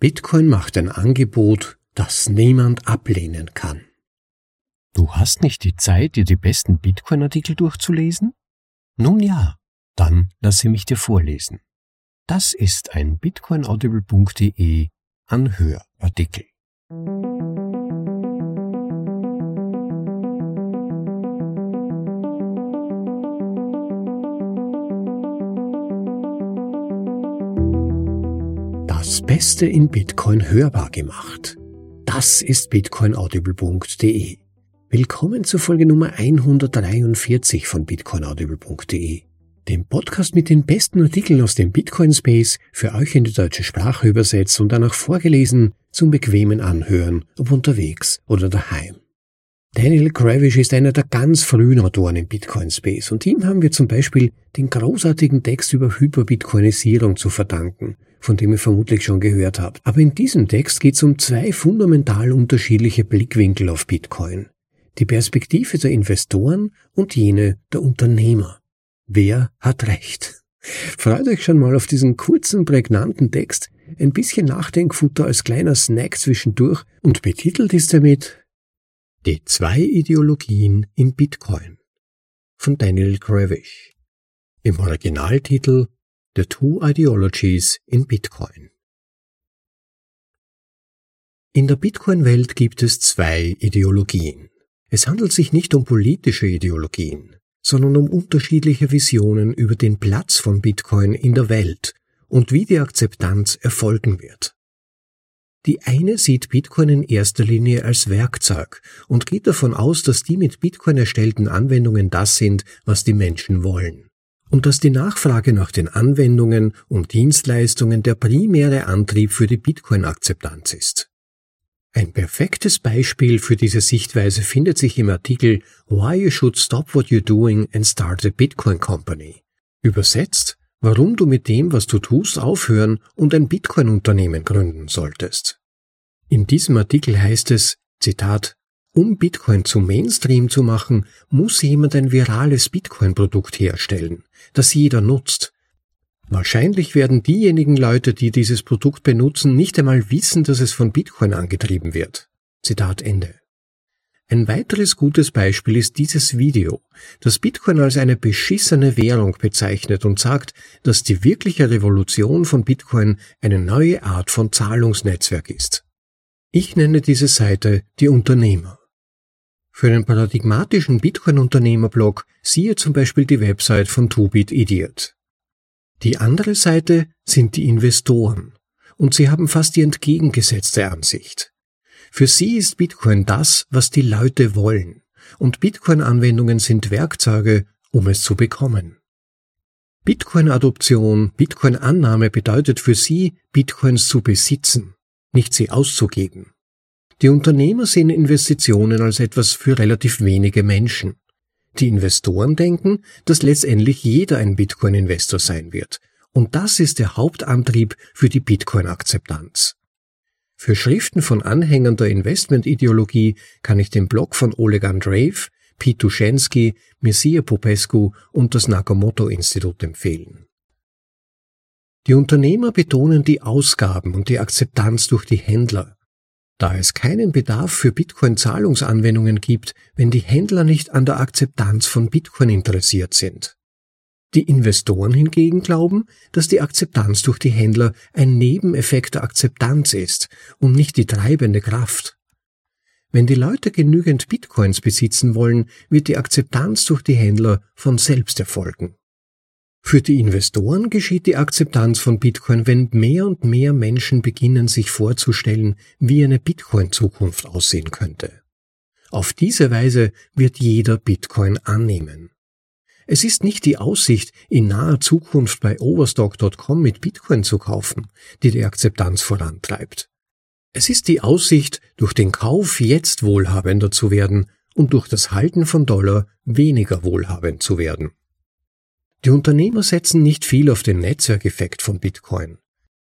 Bitcoin macht ein Angebot, das niemand ablehnen kann. Du hast nicht die Zeit, dir die besten Bitcoin-Artikel durchzulesen? Nun ja, dann lasse mich dir vorlesen. Das ist ein bitcoinaudible.de Anhörartikel. Beste in Bitcoin hörbar gemacht. Das ist bitcoinaudible.de. Willkommen zur Folge Nummer 143 von bitcoinaudible.de, dem Podcast mit den besten Artikeln aus dem Bitcoin Space für euch in die deutsche Sprache übersetzt und danach vorgelesen zum bequemen Anhören, ob unterwegs oder daheim. Daniel Kravish ist einer der ganz frühen Autoren im Bitcoin Space und ihm haben wir zum Beispiel den großartigen Text über Hyperbitcoinisierung zu verdanken, von dem ihr vermutlich schon gehört habt. Aber in diesem Text geht es um zwei fundamental unterschiedliche Blickwinkel auf Bitcoin die Perspektive der Investoren und jene der Unternehmer. Wer hat recht? Freut euch schon mal auf diesen kurzen, prägnanten Text, ein bisschen Nachdenkfutter als kleiner Snack zwischendurch und betitelt ist er mit Die zwei Ideologien in Bitcoin von Daniel Kravish. Im Originaltitel The Two Ideologies in Bitcoin. In der Bitcoin-Welt gibt es zwei Ideologien. Es handelt sich nicht um politische Ideologien, sondern um unterschiedliche Visionen über den Platz von Bitcoin in der Welt und wie die Akzeptanz erfolgen wird. Die eine sieht Bitcoin in erster Linie als Werkzeug und geht davon aus, dass die mit Bitcoin erstellten Anwendungen das sind, was die Menschen wollen. Und dass die Nachfrage nach den Anwendungen und Dienstleistungen der primäre Antrieb für die Bitcoin-Akzeptanz ist. Ein perfektes Beispiel für diese Sichtweise findet sich im Artikel Why You Should Stop What You're Doing and Start a Bitcoin Company. Übersetzt, warum du mit dem, was du tust, aufhören und ein Bitcoin-Unternehmen gründen solltest. In diesem Artikel heißt es, Zitat, um Bitcoin zum Mainstream zu machen, muss jemand ein virales Bitcoin-Produkt herstellen, das jeder nutzt, Wahrscheinlich werden diejenigen Leute, die dieses Produkt benutzen, nicht einmal wissen, dass es von Bitcoin angetrieben wird. Zitat Ende. Ein weiteres gutes Beispiel ist dieses Video, das Bitcoin als eine beschissene Währung bezeichnet und sagt, dass die wirkliche Revolution von Bitcoin eine neue Art von Zahlungsnetzwerk ist. Ich nenne diese Seite die Unternehmer. Für einen paradigmatischen Bitcoin-Unternehmerblog siehe zum Beispiel die Website von 2Bit Idiot. Die andere Seite sind die Investoren, und sie haben fast die entgegengesetzte Ansicht. Für sie ist Bitcoin das, was die Leute wollen, und Bitcoin-Anwendungen sind Werkzeuge, um es zu bekommen. Bitcoin-Adoption, Bitcoin-Annahme bedeutet für sie, Bitcoins zu besitzen, nicht sie auszugeben. Die Unternehmer sehen Investitionen als etwas für relativ wenige Menschen. Die Investoren denken, dass letztendlich jeder ein Bitcoin-Investor sein wird. Und das ist der Hauptantrieb für die Bitcoin-Akzeptanz. Für Schriften von Anhängern der Investmentideologie kann ich den Blog von Oleg Andreev, Pete Duschensky, Mircea Popescu und das Nakamoto-Institut empfehlen. Die Unternehmer betonen die Ausgaben und die Akzeptanz durch die Händler, da es keinen Bedarf für Bitcoin-Zahlungsanwendungen gibt, wenn die Händler nicht an der Akzeptanz von Bitcoin interessiert sind. Die Investoren hingegen glauben, dass die Akzeptanz durch die Händler ein Nebeneffekt der Akzeptanz ist und nicht die treibende Kraft. Wenn die Leute genügend Bitcoins besitzen wollen, wird die Akzeptanz durch die Händler von selbst erfolgen. Für die Investoren geschieht die Akzeptanz von Bitcoin, wenn mehr und mehr Menschen beginnen sich vorzustellen, wie eine Bitcoin-Zukunft aussehen könnte. Auf diese Weise wird jeder Bitcoin annehmen. Es ist nicht die Aussicht, in naher Zukunft bei overstock.com mit Bitcoin zu kaufen, die die Akzeptanz vorantreibt. Es ist die Aussicht, durch den Kauf jetzt wohlhabender zu werden und durch das Halten von Dollar weniger wohlhabend zu werden. Die Unternehmer setzen nicht viel auf den Netzwerkeffekt von Bitcoin.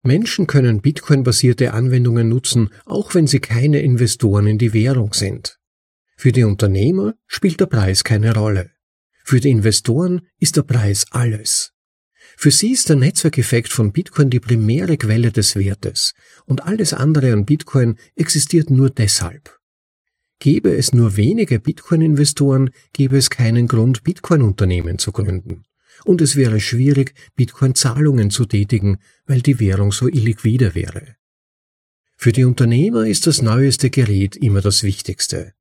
Menschen können Bitcoin-basierte Anwendungen nutzen, auch wenn sie keine Investoren in die Währung sind. Für die Unternehmer spielt der Preis keine Rolle. Für die Investoren ist der Preis alles. Für sie ist der Netzwerkeffekt von Bitcoin die primäre Quelle des Wertes und alles andere an Bitcoin existiert nur deshalb. Gäbe es nur wenige Bitcoin-Investoren, gäbe es keinen Grund, Bitcoin-Unternehmen zu gründen. Und es wäre schwierig, Bitcoin-Zahlungen zu tätigen, weil die Währung so illiquide wäre. Für die Unternehmer ist das neueste Gerät immer das Wichtigste.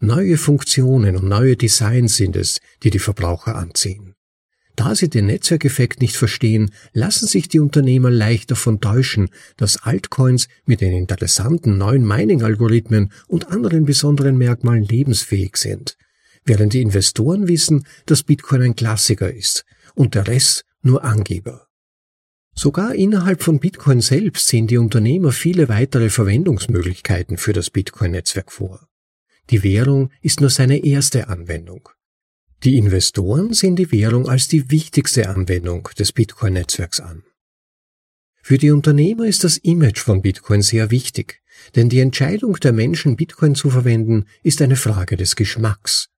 Neue Funktionen und neue Designs sind es, die die Verbraucher anziehen. Da sie den Netzwerkeffekt nicht verstehen, lassen sich die Unternehmer leicht davon täuschen, dass Altcoins mit den interessanten neuen Mining-Algorithmen und anderen besonderen Merkmalen lebensfähig sind, während die Investoren wissen, dass Bitcoin ein Klassiker ist und der Rest nur Angeber. Sogar innerhalb von Bitcoin selbst sehen die Unternehmer viele weitere Verwendungsmöglichkeiten für das Bitcoin-Netzwerk vor. Die Währung ist nur seine erste Anwendung. Die Investoren sehen die Währung als die wichtigste Anwendung des Bitcoin-Netzwerks an. Für die Unternehmer ist das Image von Bitcoin sehr wichtig, denn die Entscheidung der Menschen, Bitcoin zu verwenden, ist eine Frage des Geschmacks.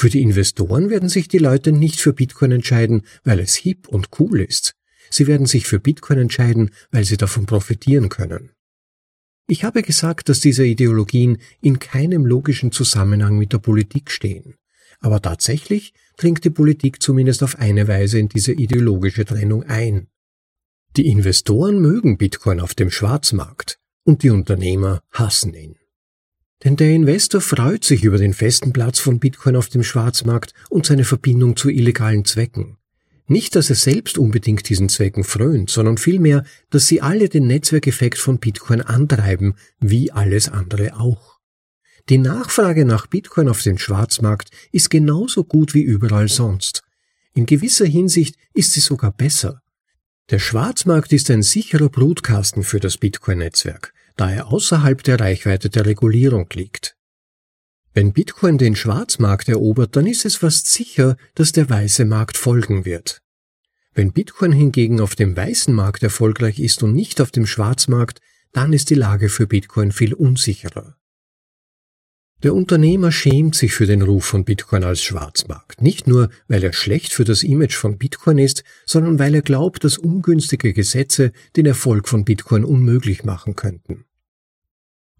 Für die Investoren werden sich die Leute nicht für Bitcoin entscheiden, weil es hip und cool ist. Sie werden sich für Bitcoin entscheiden, weil sie davon profitieren können. Ich habe gesagt, dass diese Ideologien in keinem logischen Zusammenhang mit der Politik stehen. Aber tatsächlich dringt die Politik zumindest auf eine Weise in diese ideologische Trennung ein. Die Investoren mögen Bitcoin auf dem Schwarzmarkt und die Unternehmer hassen ihn. Denn der Investor freut sich über den festen Platz von Bitcoin auf dem Schwarzmarkt und seine Verbindung zu illegalen Zwecken. Nicht, dass er selbst unbedingt diesen Zwecken frönt, sondern vielmehr, dass sie alle den Netzwerkeffekt von Bitcoin antreiben, wie alles andere auch. Die Nachfrage nach Bitcoin auf dem Schwarzmarkt ist genauso gut wie überall sonst. In gewisser Hinsicht ist sie sogar besser. Der Schwarzmarkt ist ein sicherer Brutkasten für das Bitcoin-Netzwerk, da er außerhalb der Reichweite der Regulierung liegt. Wenn Bitcoin den Schwarzmarkt erobert, dann ist es fast sicher, dass der weiße Markt folgen wird. Wenn Bitcoin hingegen auf dem weißen Markt erfolgreich ist und nicht auf dem Schwarzmarkt, dann ist die Lage für Bitcoin viel unsicherer. Der Unternehmer schämt sich für den Ruf von Bitcoin als Schwarzmarkt, nicht nur, weil er schlecht für das Image von Bitcoin ist, sondern weil er glaubt, dass ungünstige Gesetze den Erfolg von Bitcoin unmöglich machen könnten.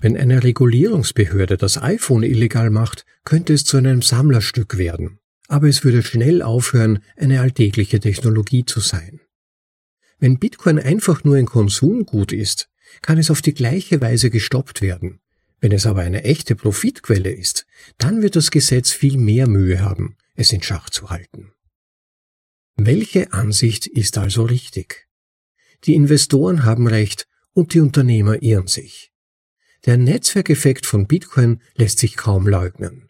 Wenn eine Regulierungsbehörde das iPhone illegal macht, könnte es zu einem Sammlerstück werden, aber es würde schnell aufhören, eine alltägliche Technologie zu sein. Wenn Bitcoin einfach nur ein Konsumgut ist, kann es auf die gleiche Weise gestoppt werden, wenn es aber eine echte Profitquelle ist, dann wird das Gesetz viel mehr Mühe haben, es in Schach zu halten. Welche Ansicht ist also richtig? Die Investoren haben recht und die Unternehmer irren sich. Der Netzwerkeffekt von Bitcoin lässt sich kaum leugnen.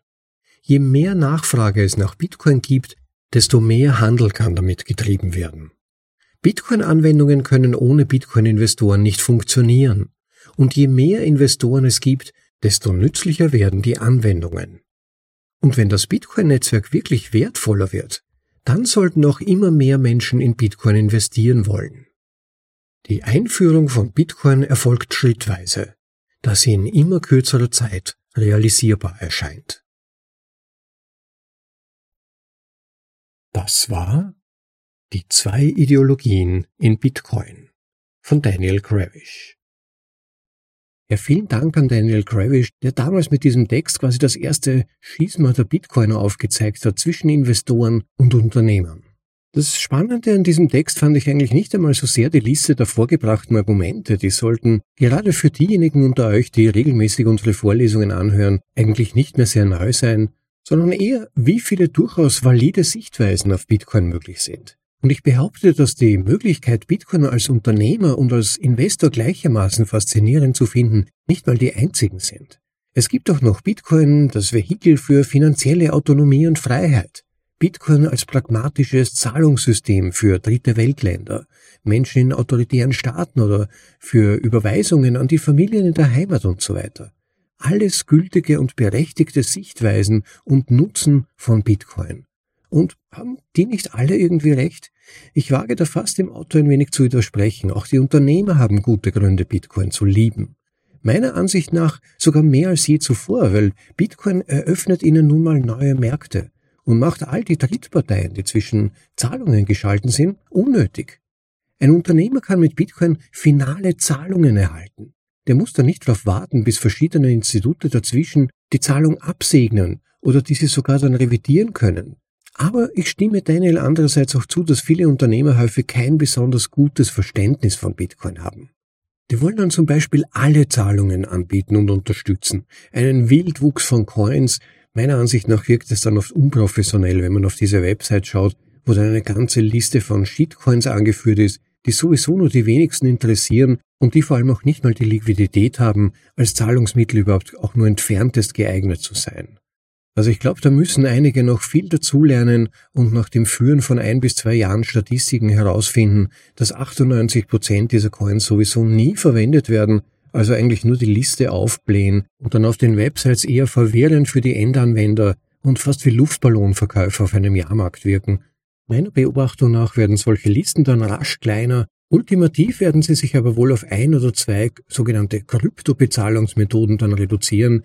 Je mehr Nachfrage es nach Bitcoin gibt, desto mehr Handel kann damit getrieben werden. Bitcoin-Anwendungen können ohne Bitcoin-Investoren nicht funktionieren und je mehr Investoren es gibt, desto nützlicher werden die Anwendungen. Und wenn das Bitcoin-Netzwerk wirklich wertvoller wird, dann sollten auch immer mehr Menschen in Bitcoin investieren wollen. Die Einführung von Bitcoin erfolgt schrittweise, da sie in immer kürzerer Zeit realisierbar erscheint. Das war die zwei Ideologien in Bitcoin von Daniel Gravish. Ja, vielen Dank an Daniel Gravish, der damals mit diesem Text quasi das erste Schisma der Bitcoiner aufgezeigt hat zwischen Investoren und Unternehmern. Das Spannende an diesem Text fand ich eigentlich nicht einmal so sehr die Liste der vorgebrachten Argumente, die sollten gerade für diejenigen unter euch, die regelmäßig unsere Vorlesungen anhören, eigentlich nicht mehr sehr neu sein, sondern eher, wie viele durchaus valide Sichtweisen auf Bitcoin möglich sind. Und ich behaupte, dass die Möglichkeit, Bitcoin als Unternehmer und als Investor gleichermaßen faszinierend zu finden, nicht mal die einzigen sind. Es gibt auch noch Bitcoin, das Vehikel für finanzielle Autonomie und Freiheit. Bitcoin als pragmatisches Zahlungssystem für dritte Weltländer, Menschen in autoritären Staaten oder für Überweisungen an die Familien in der Heimat und so weiter. Alles gültige und berechtigte Sichtweisen und Nutzen von Bitcoin. Und haben die nicht alle irgendwie recht? Ich wage da fast dem Auto ein wenig zu widersprechen. Auch die Unternehmer haben gute Gründe, Bitcoin zu lieben. Meiner Ansicht nach sogar mehr als je zuvor, weil Bitcoin eröffnet ihnen nun mal neue Märkte. Und macht all die Drittparteien, die zwischen Zahlungen geschalten sind, unnötig. Ein Unternehmer kann mit Bitcoin finale Zahlungen erhalten. Der muss dann nicht darauf warten, bis verschiedene Institute dazwischen die Zahlung absegnen oder diese sogar dann revidieren können. Aber ich stimme Daniel andererseits auch zu, dass viele Unternehmer häufig kein besonders gutes Verständnis von Bitcoin haben. Die wollen dann zum Beispiel alle Zahlungen anbieten und unterstützen. Einen Wildwuchs von Coins. Meiner Ansicht nach wirkt es dann oft unprofessionell, wenn man auf diese Website schaut, wo dann eine ganze Liste von Shitcoins angeführt ist, die sowieso nur die wenigsten interessieren und die vor allem auch nicht mal die Liquidität haben, als Zahlungsmittel überhaupt auch nur entferntest geeignet zu sein. Also ich glaube, da müssen einige noch viel dazulernen und nach dem Führen von ein bis zwei Jahren Statistiken herausfinden, dass 98 Prozent dieser Coins sowieso nie verwendet werden, also eigentlich nur die Liste aufblähen und dann auf den Websites eher verwirrend für die Endanwender und fast wie Luftballonverkäufer auf einem Jahrmarkt wirken. Meiner Beobachtung nach werden solche Listen dann rasch kleiner, ultimativ werden sie sich aber wohl auf ein oder zwei sogenannte Kryptobezahlungsmethoden dann reduzieren,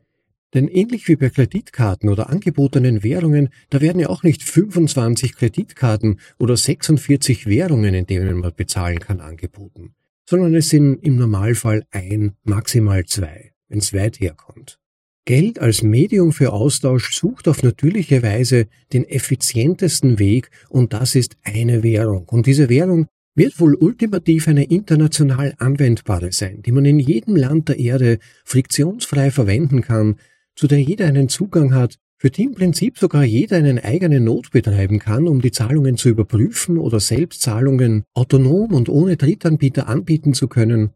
denn ähnlich wie bei Kreditkarten oder angebotenen Währungen, da werden ja auch nicht 25 Kreditkarten oder 46 Währungen, in denen man bezahlen kann, angeboten, sondern es sind im Normalfall ein, maximal zwei, wenn es weit herkommt. Geld als Medium für Austausch sucht auf natürliche Weise den effizientesten Weg und das ist eine Währung. Und diese Währung wird wohl ultimativ eine international anwendbare sein, die man in jedem Land der Erde friktionsfrei verwenden kann, zu der jeder einen Zugang hat, für die im Prinzip sogar jeder einen eigenen Not betreiben kann, um die Zahlungen zu überprüfen oder selbst Zahlungen autonom und ohne Drittanbieter anbieten zu können.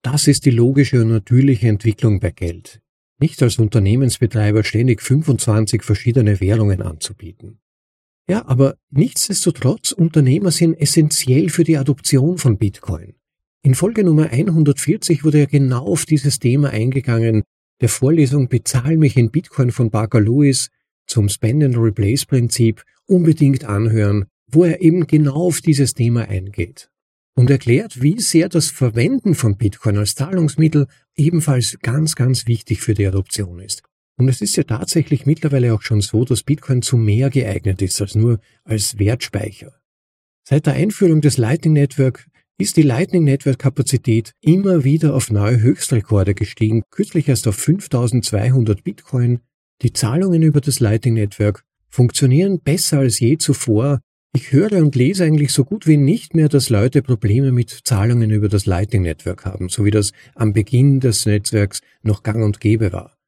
Das ist die logische und natürliche Entwicklung bei Geld. Nicht als Unternehmensbetreiber ständig 25 verschiedene Währungen anzubieten. Ja, aber nichtsdestotrotz, Unternehmer sind essentiell für die Adoption von Bitcoin. In Folge Nummer 140 wurde ja genau auf dieses Thema eingegangen, der Vorlesung Bezahl mich in Bitcoin von Barker Lewis zum Spend and Replace Prinzip unbedingt anhören, wo er eben genau auf dieses Thema eingeht und erklärt, wie sehr das Verwenden von Bitcoin als Zahlungsmittel ebenfalls ganz, ganz wichtig für die Adoption ist. Und es ist ja tatsächlich mittlerweile auch schon so, dass Bitcoin zu mehr geeignet ist als nur als Wertspeicher. Seit der Einführung des Lightning Network ist die Lightning Network Kapazität immer wieder auf neue Höchstrekorde gestiegen, kürzlich erst auf 5200 Bitcoin. Die Zahlungen über das Lightning Network funktionieren besser als je zuvor. Ich höre und lese eigentlich so gut wie nicht mehr, dass Leute Probleme mit Zahlungen über das Lightning Network haben, so wie das am Beginn des Netzwerks noch gang und gäbe war.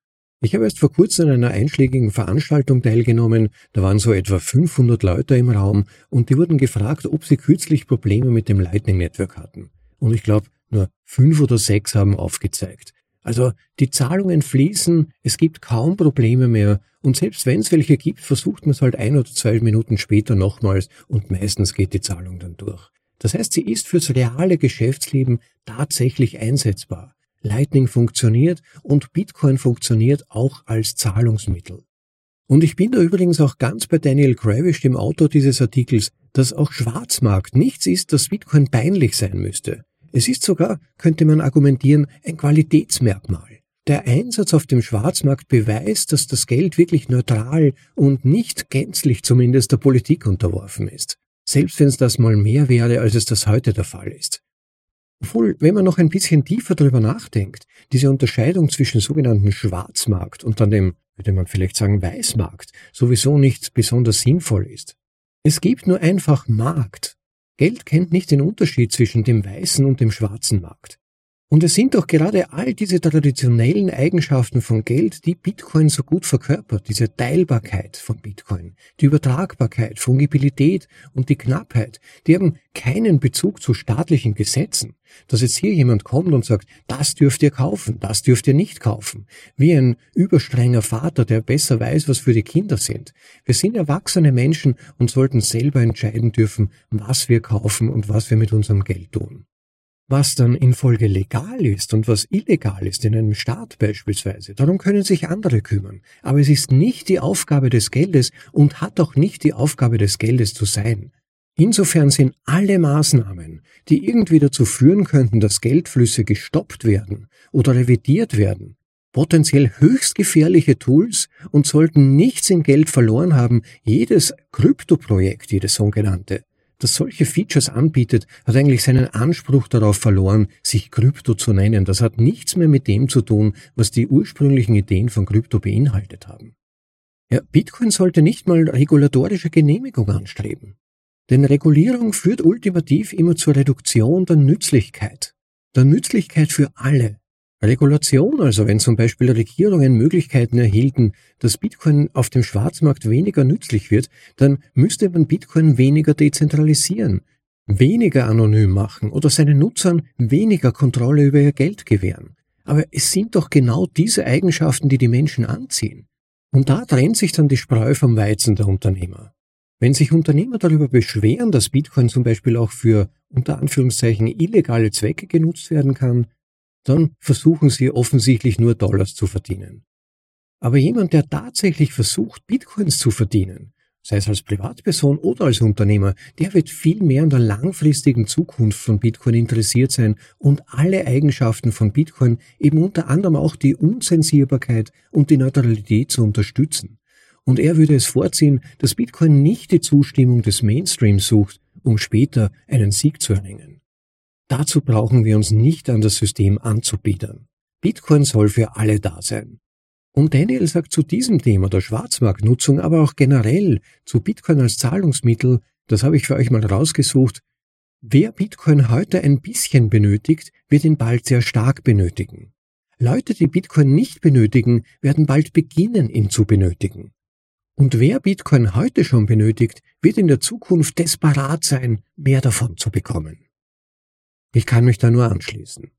Ich habe erst vor kurzem an einer einschlägigen Veranstaltung teilgenommen, da waren so etwa 500 Leute im Raum und die wurden gefragt, ob sie kürzlich Probleme mit dem Lightning Network hatten. Und ich glaube, nur fünf oder sechs haben aufgezeigt. Also die Zahlungen fließen, es gibt kaum Probleme mehr und selbst wenn es welche gibt, versucht man es halt ein oder zwei Minuten später nochmals und meistens geht die Zahlung dann durch. Das heißt, sie ist fürs reale Geschäftsleben tatsächlich einsetzbar. Lightning funktioniert und Bitcoin funktioniert auch als Zahlungsmittel. Und ich bin da übrigens auch ganz bei Daniel Kravish, dem Autor dieses Artikels, dass auch Schwarzmarkt nichts ist, das Bitcoin peinlich sein müsste. Es ist sogar, könnte man argumentieren, ein Qualitätsmerkmal. Der Einsatz auf dem Schwarzmarkt beweist, dass das Geld wirklich neutral und nicht gänzlich zumindest der Politik unterworfen ist. Selbst wenn es das mal mehr wäre, als es das heute der Fall ist. Obwohl, wenn man noch ein bisschen tiefer darüber nachdenkt, diese Unterscheidung zwischen sogenannten Schwarzmarkt und dann dem, würde man vielleicht sagen, Weißmarkt, sowieso nicht besonders sinnvoll ist. Es gibt nur einfach Markt. Geld kennt nicht den Unterschied zwischen dem weißen und dem schwarzen Markt. Und es sind doch gerade all diese traditionellen Eigenschaften von Geld, die Bitcoin so gut verkörpert, diese Teilbarkeit von Bitcoin, die Übertragbarkeit, Fungibilität und die Knappheit, die haben keinen Bezug zu staatlichen Gesetzen. Dass jetzt hier jemand kommt und sagt, das dürft ihr kaufen, das dürft ihr nicht kaufen, wie ein überstrenger Vater, der besser weiß, was für die Kinder sind. Wir sind erwachsene Menschen und sollten selber entscheiden dürfen, was wir kaufen und was wir mit unserem Geld tun. Was dann in Folge legal ist und was illegal ist in einem Staat beispielsweise, darum können sich andere kümmern. Aber es ist nicht die Aufgabe des Geldes und hat auch nicht die Aufgabe des Geldes zu sein. Insofern sind alle Maßnahmen, die irgendwie dazu führen könnten, dass Geldflüsse gestoppt werden oder revidiert werden, potenziell höchst gefährliche Tools und sollten nichts in Geld verloren haben. Jedes Kryptoprojekt, jedes sogenannte, das solche Features anbietet, hat eigentlich seinen Anspruch darauf verloren, sich Krypto zu nennen. Das hat nichts mehr mit dem zu tun, was die ursprünglichen Ideen von Krypto beinhaltet haben. Ja, Bitcoin sollte nicht mal regulatorische Genehmigung anstreben. Denn Regulierung führt ultimativ immer zur Reduktion der Nützlichkeit. Der Nützlichkeit für alle. Regulation, also wenn zum Beispiel Regierungen Möglichkeiten erhielten, dass Bitcoin auf dem Schwarzmarkt weniger nützlich wird, dann müsste man Bitcoin weniger dezentralisieren, weniger anonym machen oder seinen Nutzern weniger Kontrolle über ihr Geld gewähren. Aber es sind doch genau diese Eigenschaften, die die Menschen anziehen. Und da trennt sich dann die Spreu vom Weizen der Unternehmer. Wenn sich Unternehmer darüber beschweren, dass Bitcoin zum Beispiel auch für unter Anführungszeichen illegale Zwecke genutzt werden kann, dann versuchen sie offensichtlich nur Dollars zu verdienen. Aber jemand, der tatsächlich versucht, Bitcoins zu verdienen, sei es als Privatperson oder als Unternehmer, der wird viel mehr an der langfristigen Zukunft von Bitcoin interessiert sein und alle Eigenschaften von Bitcoin, eben unter anderem auch die Unzensierbarkeit und die Neutralität zu unterstützen. Und er würde es vorziehen, dass Bitcoin nicht die Zustimmung des Mainstreams sucht, um später einen Sieg zu erringen. Dazu brauchen wir uns nicht an das System anzubiedern. Bitcoin soll für alle da sein. Und Daniel sagt zu diesem Thema der Schwarzmarktnutzung, aber auch generell zu Bitcoin als Zahlungsmittel, das habe ich für euch mal rausgesucht, wer Bitcoin heute ein bisschen benötigt, wird ihn bald sehr stark benötigen. Leute, die Bitcoin nicht benötigen, werden bald beginnen, ihn zu benötigen. Und wer Bitcoin heute schon benötigt, wird in der Zukunft desperat sein, mehr davon zu bekommen. Ich kann mich da nur anschließen.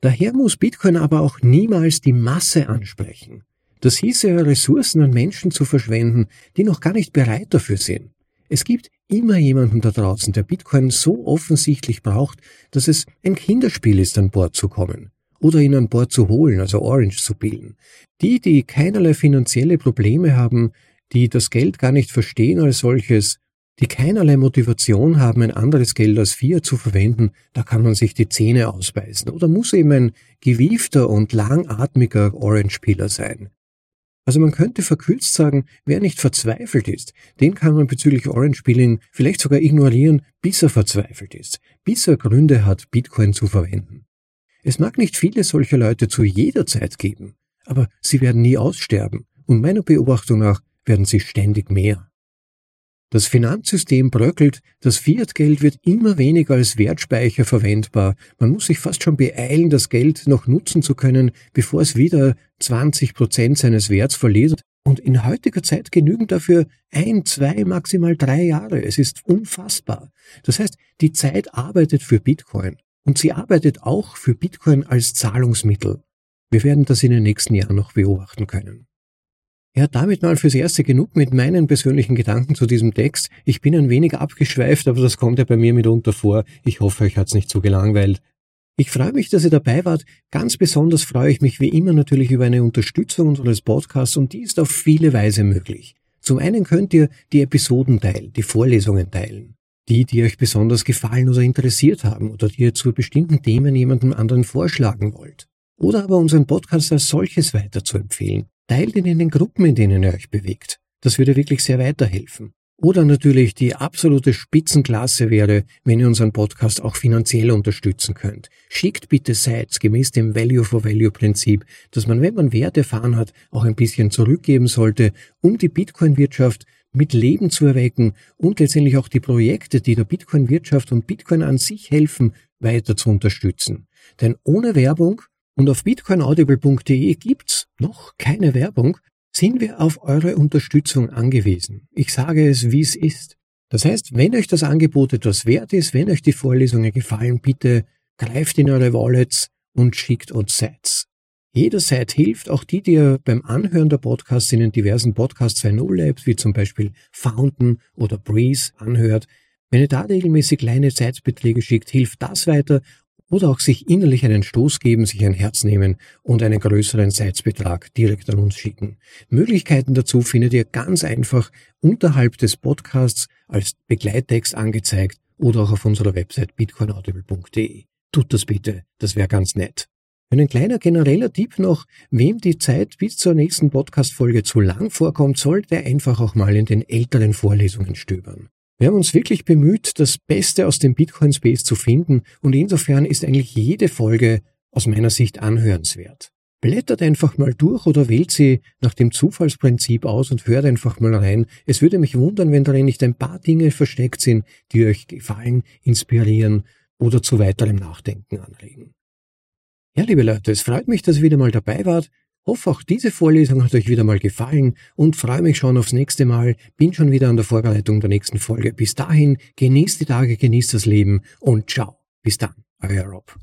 Daher muss Bitcoin aber auch niemals die Masse ansprechen. Das hieße ja Ressourcen an Menschen zu verschwenden, die noch gar nicht bereit dafür sind. Es gibt immer jemanden da draußen, der Bitcoin so offensichtlich braucht, dass es ein Kinderspiel ist, an Bord zu kommen oder ihn an Bord zu holen, also Orange zu bilden. Die, die keinerlei finanzielle Probleme haben, die das Geld gar nicht verstehen als solches, die keinerlei Motivation haben, ein anderes Geld als Fiat zu verwenden, da kann man sich die Zähne ausbeißen oder muss eben ein gewiefter und langatmiger Orange-Piller sein. Also man könnte verkürzt sagen, wer nicht verzweifelt ist, den kann man bezüglich Orange Billing vielleicht sogar ignorieren, bis er verzweifelt ist, bis er Gründe hat, Bitcoin zu verwenden. Es mag nicht viele solcher Leute zu jeder Zeit geben, aber sie werden nie aussterben und meiner Beobachtung nach werden sie ständig mehr. Das Finanzsystem bröckelt, das Fiatgeld wird immer weniger als Wertspeicher verwendbar. Man muss sich fast schon beeilen, das Geld noch nutzen zu können, bevor es wieder 20 Prozent seines Werts verliert. Und in heutiger Zeit genügen dafür ein, zwei, maximal drei Jahre. Es ist unfassbar. Das heißt, die Zeit arbeitet für Bitcoin. Und sie arbeitet auch für Bitcoin als Zahlungsmittel. Wir werden das in den nächsten Jahren noch beobachten können. Ja, damit mal fürs Erste genug mit meinen persönlichen Gedanken zu diesem Text. Ich bin ein wenig abgeschweift, aber das kommt ja bei mir mitunter vor. Ich hoffe, euch hat's nicht so gelangweilt. Ich freue mich, dass ihr dabei wart. Ganz besonders freue ich mich wie immer natürlich über eine Unterstützung unseres Podcasts und die ist auf viele Weise möglich. Zum einen könnt ihr die Episoden teilen, die Vorlesungen teilen. Die, die euch besonders gefallen oder interessiert haben oder die ihr zu bestimmten Themen jemandem anderen vorschlagen wollt. Oder aber unseren Podcast als solches weiter zu empfehlen. Teilt ihn in den Gruppen, in denen ihr euch bewegt. Das würde wirklich sehr weiterhelfen. Oder natürlich die absolute Spitzenklasse wäre, wenn ihr unseren Podcast auch finanziell unterstützen könnt. Schickt bitte Sites gemäß dem Value for Value Prinzip, dass man, wenn man Wert erfahren hat, auch ein bisschen zurückgeben sollte, um die Bitcoin-Wirtschaft mit Leben zu erwecken und letztendlich auch die Projekte, die der Bitcoin-Wirtschaft und Bitcoin an sich helfen, weiter zu unterstützen. Denn ohne Werbung und auf bitcoinaudible.de gibt's noch keine Werbung, sind wir auf eure Unterstützung angewiesen. Ich sage es, wie es ist. Das heißt, wenn euch das Angebot etwas wert ist, wenn euch die Vorlesungen gefallen, bitte greift in eure Wallets und schickt uns Sets. Jeder Set hilft, auch die, die ihr beim Anhören der Podcasts in den diversen Podcast 2.0 Labs, wie zum Beispiel Fountain oder Breeze, anhört. Wenn ihr da regelmäßig kleine Zeitbeträge schickt, hilft das weiter oder auch sich innerlich einen Stoß geben, sich ein Herz nehmen und einen größeren Seitsbetrag direkt an uns schicken. Möglichkeiten dazu findet ihr ganz einfach unterhalb des Podcasts als Begleittext angezeigt oder auch auf unserer Website bitcoinaudible.de. Tut das bitte, das wäre ganz nett. ein kleiner genereller Tipp noch, wem die Zeit bis zur nächsten Podcast-Folge zu lang vorkommt, sollte einfach auch mal in den älteren Vorlesungen stöbern. Wir haben uns wirklich bemüht, das Beste aus dem Bitcoin Space zu finden und insofern ist eigentlich jede Folge aus meiner Sicht anhörenswert. Blättert einfach mal durch oder wählt sie nach dem Zufallsprinzip aus und hört einfach mal rein. Es würde mich wundern, wenn darin nicht ein paar Dinge versteckt sind, die euch gefallen, inspirieren oder zu weiterem Nachdenken anregen. Ja, liebe Leute, es freut mich, dass ihr wieder mal dabei wart. Hoffe auch diese Vorlesung hat euch wieder mal gefallen und freue mich schon aufs nächste Mal. Bin schon wieder an der Vorbereitung der nächsten Folge. Bis dahin, genießt die Tage, genießt das Leben und ciao. Bis dann, euer Rob.